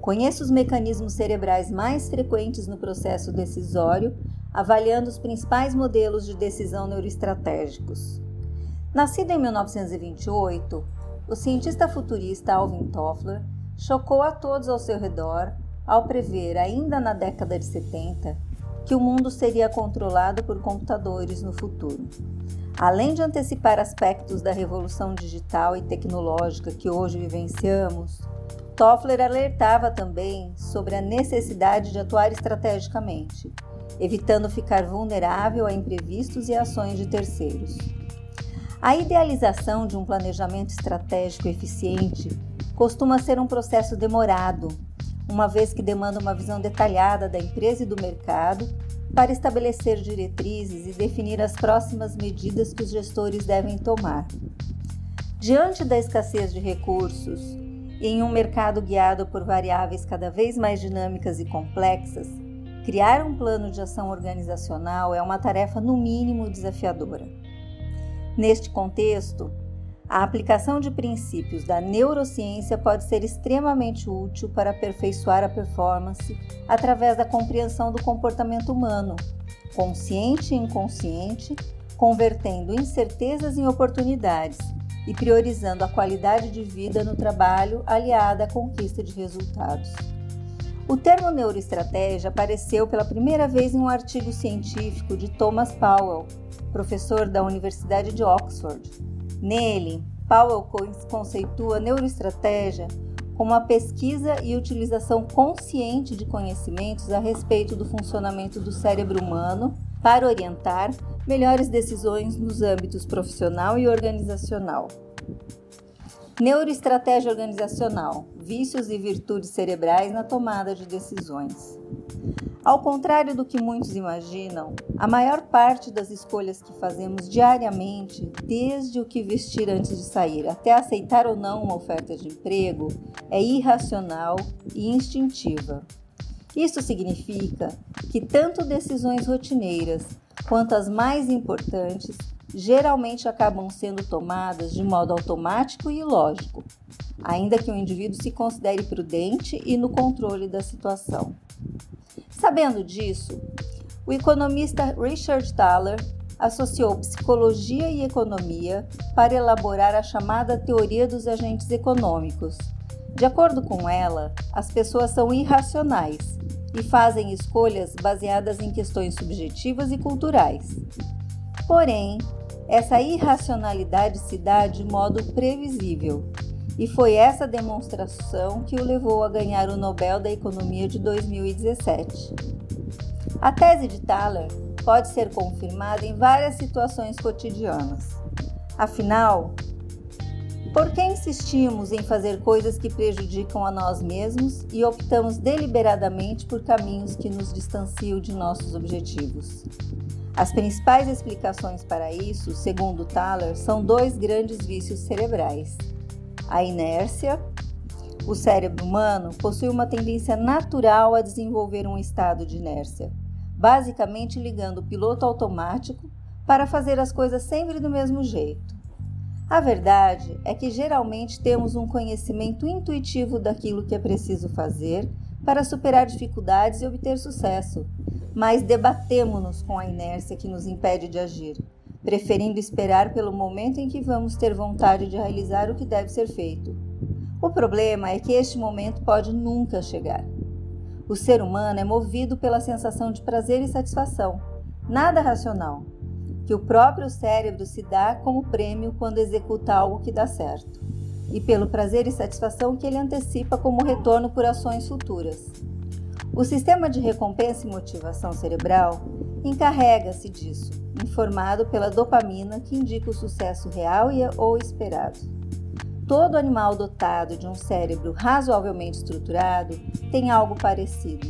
Conheça os mecanismos cerebrais mais frequentes no processo decisório, avaliando os principais modelos de decisão neuroestratégicos. Nascido em 1928, o cientista futurista Alvin Toffler chocou a todos ao seu redor ao prever, ainda na década de 70, que o mundo seria controlado por computadores no futuro. Além de antecipar aspectos da revolução digital e tecnológica que hoje vivenciamos, Toffler alertava também sobre a necessidade de atuar estrategicamente, evitando ficar vulnerável a imprevistos e ações de terceiros. A idealização de um planejamento estratégico eficiente costuma ser um processo demorado, uma vez que demanda uma visão detalhada da empresa e do mercado para estabelecer diretrizes e definir as próximas medidas que os gestores devem tomar. Diante da escassez de recursos em um mercado guiado por variáveis cada vez mais dinâmicas e complexas, criar um plano de ação organizacional é uma tarefa no mínimo desafiadora. Neste contexto, a aplicação de princípios da neurociência pode ser extremamente útil para aperfeiçoar a performance através da compreensão do comportamento humano, consciente e inconsciente, convertendo incertezas em oportunidades e priorizando a qualidade de vida no trabalho aliada à conquista de resultados. O termo neuroestratégia apareceu pela primeira vez em um artigo científico de Thomas Powell, professor da Universidade de Oxford. Nele, Powell conceitua neuroestratégia como a pesquisa e utilização consciente de conhecimentos a respeito do funcionamento do cérebro humano para orientar melhores decisões nos âmbitos profissional e organizacional. Neuroestratégia organizacional: vícios e virtudes cerebrais na tomada de decisões. Ao contrário do que muitos imaginam, a maior parte das escolhas que fazemos diariamente, desde o que vestir antes de sair até aceitar ou não uma oferta de emprego, é irracional e instintiva. Isso significa que tanto decisões rotineiras quanto as mais importantes geralmente acabam sendo tomadas de modo automático e ilógico, ainda que o indivíduo se considere prudente e no controle da situação. Sabendo disso, o economista Richard Thaler associou psicologia e economia para elaborar a chamada teoria dos agentes econômicos. De acordo com ela, as pessoas são irracionais e fazem escolhas baseadas em questões subjetivas e culturais. Porém, essa irracionalidade se dá de modo previsível, e foi essa demonstração que o levou a ganhar o Nobel da Economia de 2017. A tese de Thaler pode ser confirmada em várias situações cotidianas. Afinal, por que insistimos em fazer coisas que prejudicam a nós mesmos e optamos deliberadamente por caminhos que nos distanciam de nossos objetivos? As principais explicações para isso, segundo Thaler, são dois grandes vícios cerebrais: a inércia. O cérebro humano possui uma tendência natural a desenvolver um estado de inércia, basicamente ligando o piloto automático para fazer as coisas sempre do mesmo jeito. A verdade é que geralmente temos um conhecimento intuitivo daquilo que é preciso fazer para superar dificuldades e obter sucesso, mas debatemo-nos com a inércia que nos impede de agir, preferindo esperar pelo momento em que vamos ter vontade de realizar o que deve ser feito. O problema é que este momento pode nunca chegar. O ser humano é movido pela sensação de prazer e satisfação, nada racional que o próprio cérebro se dá como prêmio quando executa algo que dá certo, e pelo prazer e satisfação que ele antecipa como retorno por ações futuras. O sistema de recompensa e motivação cerebral encarrega-se disso, informado pela dopamina que indica o sucesso real e ou esperado. Todo animal dotado de um cérebro razoavelmente estruturado tem algo parecido,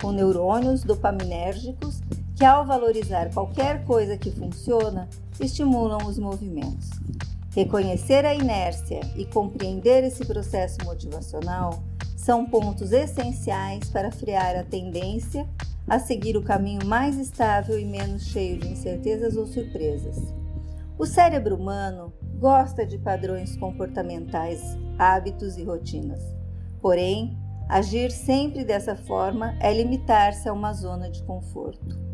com neurônios dopaminérgicos que, ao valorizar qualquer coisa que funciona, estimulam os movimentos. Reconhecer a inércia e compreender esse processo motivacional são pontos essenciais para frear a tendência a seguir o caminho mais estável e menos cheio de incertezas ou surpresas. O cérebro humano gosta de padrões comportamentais, hábitos e rotinas. Porém, agir sempre dessa forma é limitar-se a uma zona de conforto.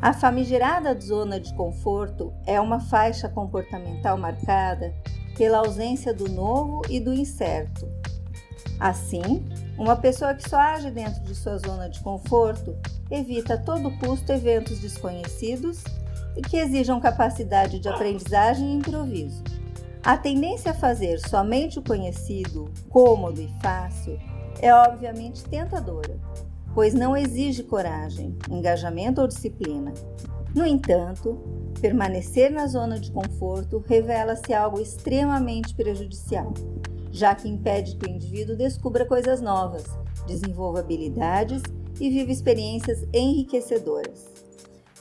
A famigerada zona de conforto é uma faixa comportamental marcada pela ausência do novo e do incerto. Assim, uma pessoa que só age dentro de sua zona de conforto evita a todo custo eventos desconhecidos e que exijam capacidade de aprendizagem e improviso. A tendência a fazer somente o conhecido, cômodo e fácil é obviamente tentadora pois não exige coragem, engajamento ou disciplina. No entanto, permanecer na zona de conforto revela-se algo extremamente prejudicial, já que impede que o indivíduo descubra coisas novas, desenvolva habilidades e viva experiências enriquecedoras.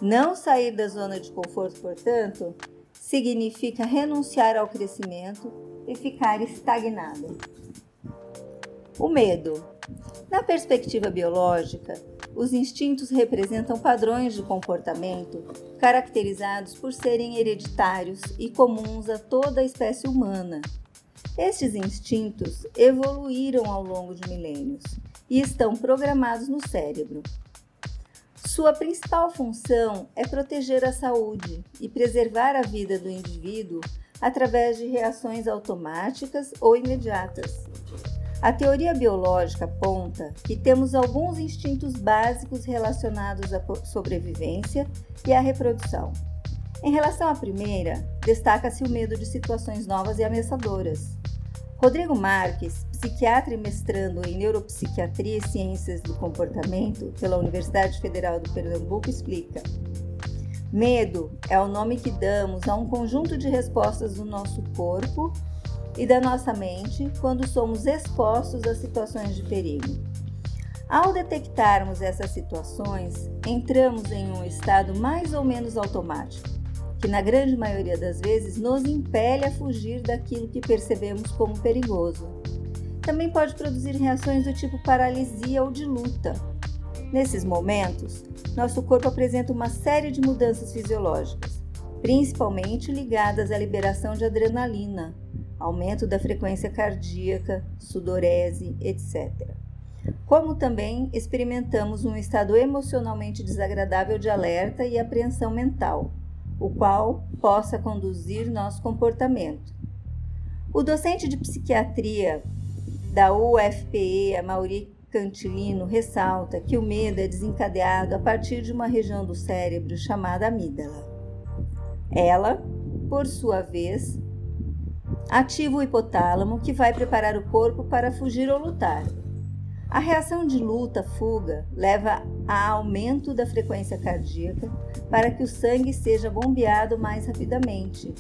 Não sair da zona de conforto, portanto, significa renunciar ao crescimento e ficar estagnado. O medo na perspectiva biológica, os instintos representam padrões de comportamento caracterizados por serem hereditários e comuns a toda a espécie humana. Estes instintos evoluíram ao longo de milênios e estão programados no cérebro. Sua principal função é proteger a saúde e preservar a vida do indivíduo através de reações automáticas ou imediatas. A teoria biológica aponta que temos alguns instintos básicos relacionados à sobrevivência e à reprodução. Em relação à primeira, destaca-se o medo de situações novas e ameaçadoras. Rodrigo Marques, psiquiatra e mestrando em neuropsiquiatria e ciências do comportamento pela Universidade Federal do Pernambuco, explica: Medo é o nome que damos a um conjunto de respostas do nosso corpo e da nossa mente quando somos expostos a situações de perigo. Ao detectarmos essas situações, entramos em um estado mais ou menos automático, que na grande maioria das vezes nos impele a fugir daquilo que percebemos como perigoso. Também pode produzir reações do tipo paralisia ou de luta. Nesses momentos, nosso corpo apresenta uma série de mudanças fisiológicas, principalmente ligadas à liberação de adrenalina, aumento da frequência cardíaca, sudorese, etc. Como também experimentamos um estado emocionalmente desagradável de alerta e apreensão mental, o qual possa conduzir nosso comportamento. O docente de psiquiatria da UFPE, Mauri Cantilino, ressalta que o medo é desencadeado a partir de uma região do cérebro chamada amígdala. Ela, por sua vez, ativa o hipotálamo que vai preparar o corpo para fugir ou lutar. A reação de luta-fuga leva a aumento da frequência cardíaca para que o sangue seja bombeado mais rapidamente,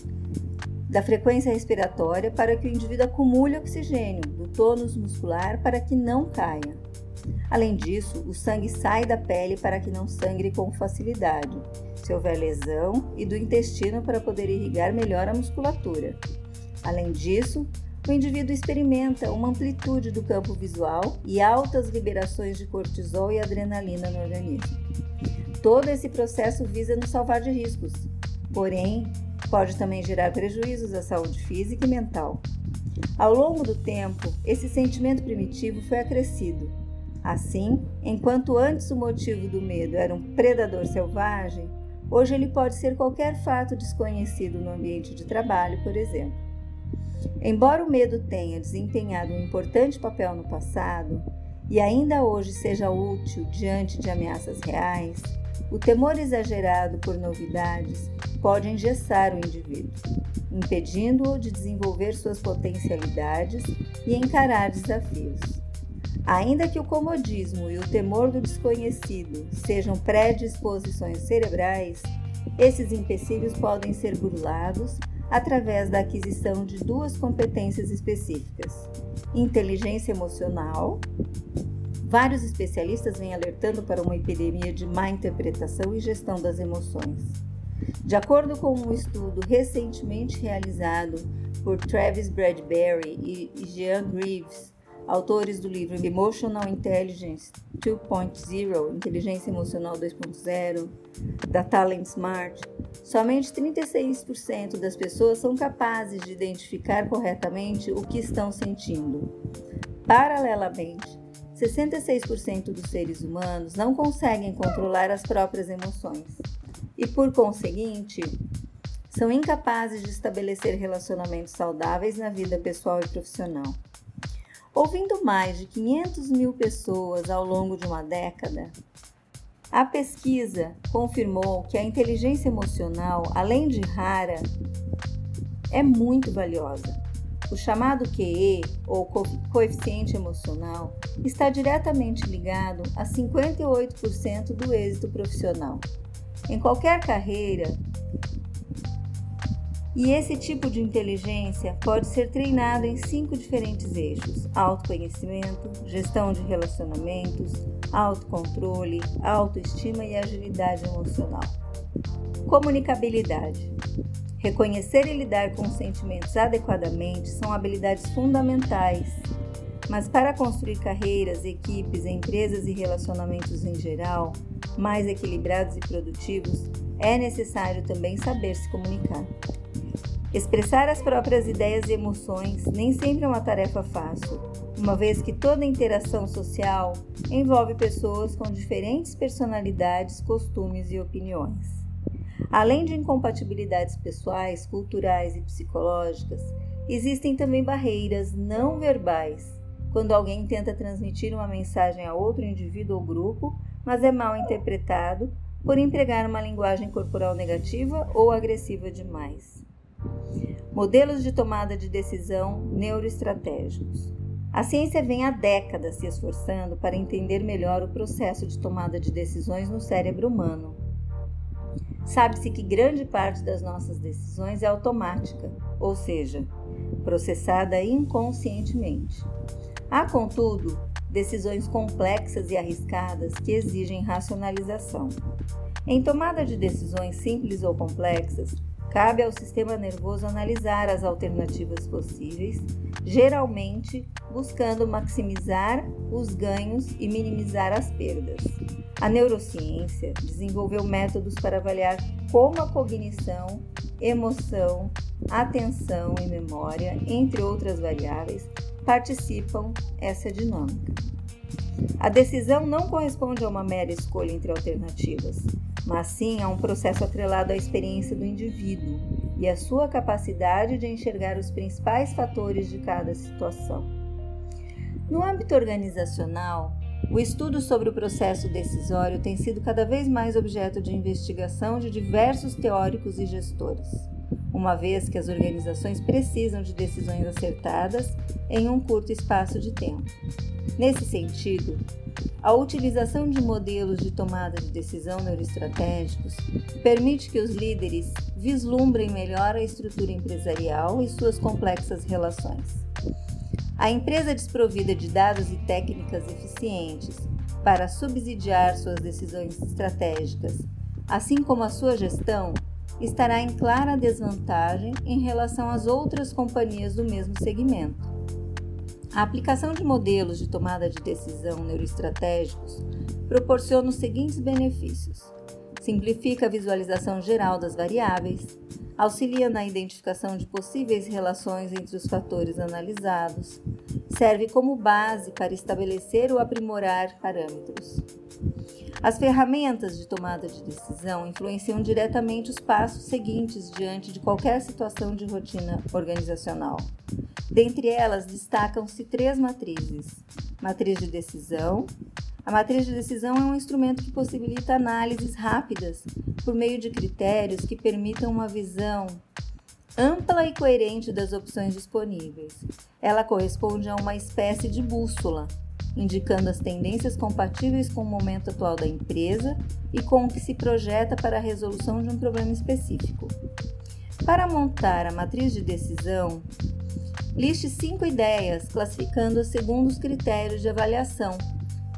da frequência respiratória para que o indivíduo acumule oxigênio, do tônus muscular para que não caia. Além disso, o sangue sai da pele para que não sangre com facilidade, se houver lesão, e do intestino para poder irrigar melhor a musculatura. Além disso, o indivíduo experimenta uma amplitude do campo visual e altas liberações de cortisol e adrenalina no organismo. Todo esse processo visa nos salvar de riscos, porém, pode também gerar prejuízos à saúde física e mental. Ao longo do tempo, esse sentimento primitivo foi acrescido. Assim, enquanto antes o motivo do medo era um predador selvagem, hoje ele pode ser qualquer fato desconhecido no ambiente de trabalho, por exemplo. Embora o medo tenha desempenhado um importante papel no passado e ainda hoje seja útil diante de ameaças reais, o temor exagerado por novidades pode engessar o indivíduo, impedindo-o de desenvolver suas potencialidades e encarar desafios. Ainda que o comodismo e o temor do desconhecido sejam predisposições cerebrais, esses empecilhos podem ser burlados através da aquisição de duas competências específicas: inteligência emocional. Vários especialistas vêm alertando para uma epidemia de má interpretação e gestão das emoções. De acordo com um estudo recentemente realizado por Travis Bradbury e Jean Greaves, autores do livro Emotional Intelligence 2.0, Inteligência Emocional 2.0, da Talent Smart, somente 36% das pessoas são capazes de identificar corretamente o que estão sentindo. Paralelamente, 66% dos seres humanos não conseguem controlar as próprias emoções e, por conseguinte, são incapazes de estabelecer relacionamentos saudáveis na vida pessoal e profissional. Ouvindo mais de 500 mil pessoas ao longo de uma década, a pesquisa confirmou que a inteligência emocional, além de rara, é muito valiosa. O chamado QE, ou coeficiente emocional, está diretamente ligado a 58% do êxito profissional. Em qualquer carreira, e esse tipo de inteligência pode ser treinado em cinco diferentes eixos: autoconhecimento, gestão de relacionamentos, autocontrole, autoestima e agilidade emocional. Comunicabilidade. Reconhecer e lidar com os sentimentos adequadamente são habilidades fundamentais, mas para construir carreiras, equipes, empresas e relacionamentos em geral mais equilibrados e produtivos, é necessário também saber se comunicar. Expressar as próprias ideias e emoções nem sempre é uma tarefa fácil, uma vez que toda interação social envolve pessoas com diferentes personalidades, costumes e opiniões. Além de incompatibilidades pessoais, culturais e psicológicas, existem também barreiras não verbais, quando alguém tenta transmitir uma mensagem a outro indivíduo ou grupo, mas é mal interpretado por empregar uma linguagem corporal negativa ou agressiva demais. Modelos de tomada de decisão neuroestratégicos. A ciência vem há décadas se esforçando para entender melhor o processo de tomada de decisões no cérebro humano. Sabe-se que grande parte das nossas decisões é automática, ou seja, processada inconscientemente. Há, contudo, decisões complexas e arriscadas que exigem racionalização. Em tomada de decisões simples ou complexas, Cabe ao sistema nervoso analisar as alternativas possíveis, geralmente buscando maximizar os ganhos e minimizar as perdas. A neurociência desenvolveu métodos para avaliar como a cognição, emoção, atenção e memória, entre outras variáveis, participam essa dinâmica. A decisão não corresponde a uma mera escolha entre alternativas, mas sim a um processo atrelado à experiência do indivíduo e à sua capacidade de enxergar os principais fatores de cada situação. No âmbito organizacional, o estudo sobre o processo decisório tem sido cada vez mais objeto de investigação de diversos teóricos e gestores, uma vez que as organizações precisam de decisões acertadas em um curto espaço de tempo. Nesse sentido, a utilização de modelos de tomada de decisão neuroestratégicos permite que os líderes vislumbrem melhor a estrutura empresarial e suas complexas relações. A empresa desprovida de dados e técnicas eficientes para subsidiar suas decisões estratégicas, assim como a sua gestão, estará em clara desvantagem em relação às outras companhias do mesmo segmento. A aplicação de modelos de tomada de decisão neuroestratégicos proporciona os seguintes benefícios: simplifica a visualização geral das variáveis, auxilia na identificação de possíveis relações entre os fatores analisados, serve como base para estabelecer ou aprimorar parâmetros. As ferramentas de tomada de decisão influenciam diretamente os passos seguintes diante de qualquer situação de rotina organizacional. Dentre elas, destacam-se três matrizes: matriz de decisão. A matriz de decisão é um instrumento que possibilita análises rápidas por meio de critérios que permitam uma visão ampla e coerente das opções disponíveis. Ela corresponde a uma espécie de bússola indicando as tendências compatíveis com o momento atual da empresa e com o que se projeta para a resolução de um problema específico. Para montar a matriz de decisão, liste cinco ideias, classificando-as segundo os critérios de avaliação: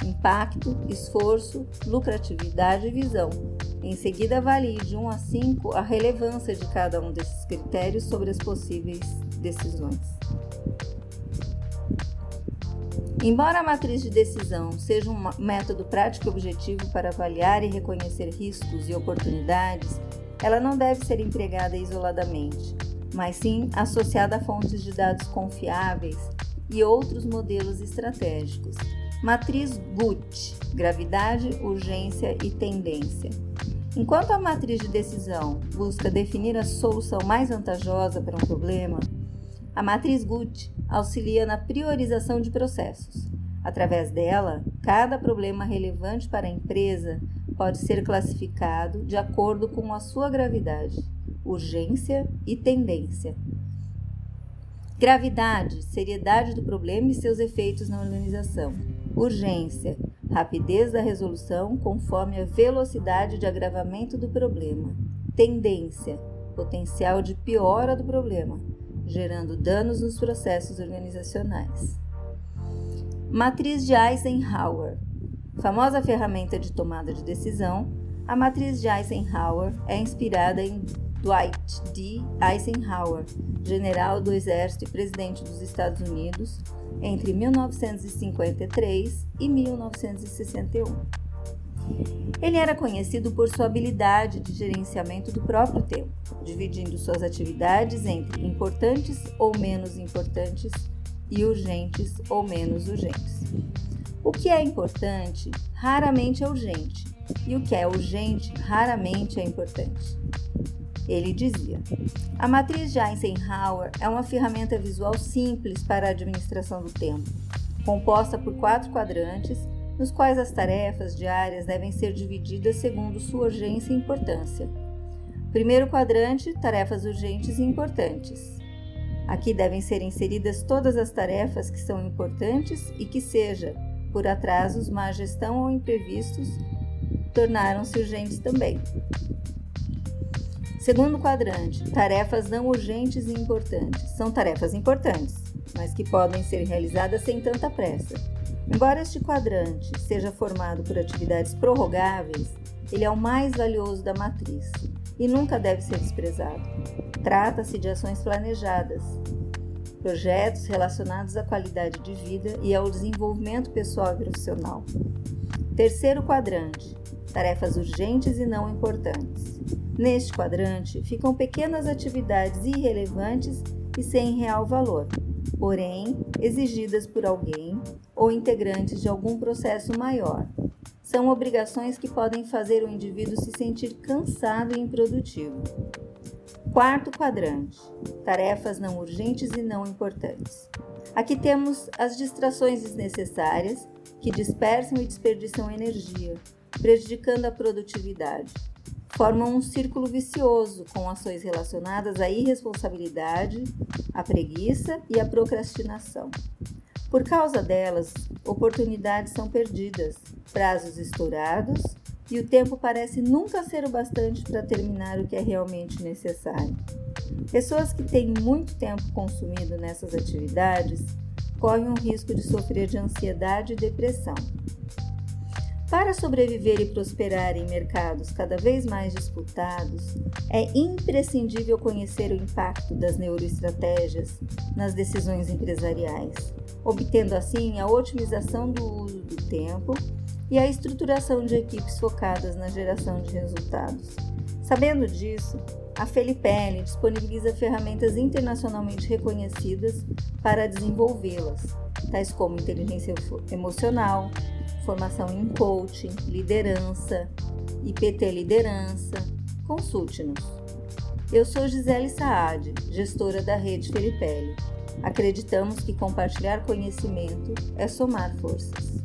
impacto, esforço, lucratividade e visão. Em seguida, avalie de 1 a 5 a relevância de cada um desses critérios sobre as possíveis decisões. Embora a matriz de decisão seja um método prático e objetivo para avaliar e reconhecer riscos e oportunidades, ela não deve ser empregada isoladamente, mas sim associada a fontes de dados confiáveis e outros modelos estratégicos. Matriz GUT gravidade, urgência e tendência. Enquanto a matriz de decisão busca definir a solução mais vantajosa para um problema, a matriz GUT auxilia na priorização de processos. Através dela, cada problema relevante para a empresa pode ser classificado de acordo com a sua gravidade, urgência e tendência. Gravidade, seriedade do problema e seus efeitos na organização. Urgência, rapidez da resolução conforme a velocidade de agravamento do problema. Tendência, potencial de piora do problema, gerando danos nos processos organizacionais. Matriz de Eisenhower. Famosa ferramenta de tomada de decisão, a matriz de Eisenhower é inspirada em Dwight D. Eisenhower, general do Exército e presidente dos Estados Unidos, entre 1953 e 1961. Ele era conhecido por sua habilidade de gerenciamento do próprio tempo, dividindo suas atividades entre importantes ou menos importantes e urgentes ou menos urgentes. O que é importante raramente é urgente, e o que é urgente raramente é importante. Ele dizia: A matriz de Eisenhower é uma ferramenta visual simples para a administração do tempo, composta por quatro quadrantes, nos quais as tarefas diárias devem ser divididas segundo sua urgência e importância. Primeiro quadrante: tarefas urgentes e importantes. Aqui devem ser inseridas todas as tarefas que são importantes e que, seja por atrasos, má gestão ou imprevistos, tornaram-se urgentes também. Segundo quadrante, tarefas não urgentes e importantes. São tarefas importantes, mas que podem ser realizadas sem tanta pressa. Embora este quadrante seja formado por atividades prorrogáveis, ele é o mais valioso da matriz e nunca deve ser desprezado. Trata-se de ações planejadas, projetos relacionados à qualidade de vida e ao desenvolvimento pessoal e profissional. Terceiro quadrante: tarefas urgentes e não importantes. Neste quadrante ficam pequenas atividades irrelevantes e sem real valor, porém exigidas por alguém ou integrantes de algum processo maior. São obrigações que podem fazer o indivíduo se sentir cansado e improdutivo. Quarto quadrante: tarefas não urgentes e não importantes. Aqui temos as distrações desnecessárias que dispersam e desperdiçam energia, prejudicando a produtividade. Formam um círculo vicioso com ações relacionadas à irresponsabilidade, à preguiça e à procrastinação. Por causa delas, oportunidades são perdidas, prazos estourados e o tempo parece nunca ser o bastante para terminar o que é realmente necessário. Pessoas que têm muito tempo consumido nessas atividades correm o risco de sofrer de ansiedade e depressão. Para sobreviver e prosperar em mercados cada vez mais disputados, é imprescindível conhecer o impacto das neuroestratégias nas decisões empresariais, obtendo assim a otimização do uso do tempo e a estruturação de equipes focadas na geração de resultados. Sabendo disso, a Felipelli disponibiliza ferramentas internacionalmente reconhecidas para desenvolvê-las, tais como inteligência emocional, formação em coaching, liderança, IPT liderança. Consulte-nos. Eu sou Gisele Saad, gestora da rede Felipelli. Acreditamos que compartilhar conhecimento é somar forças.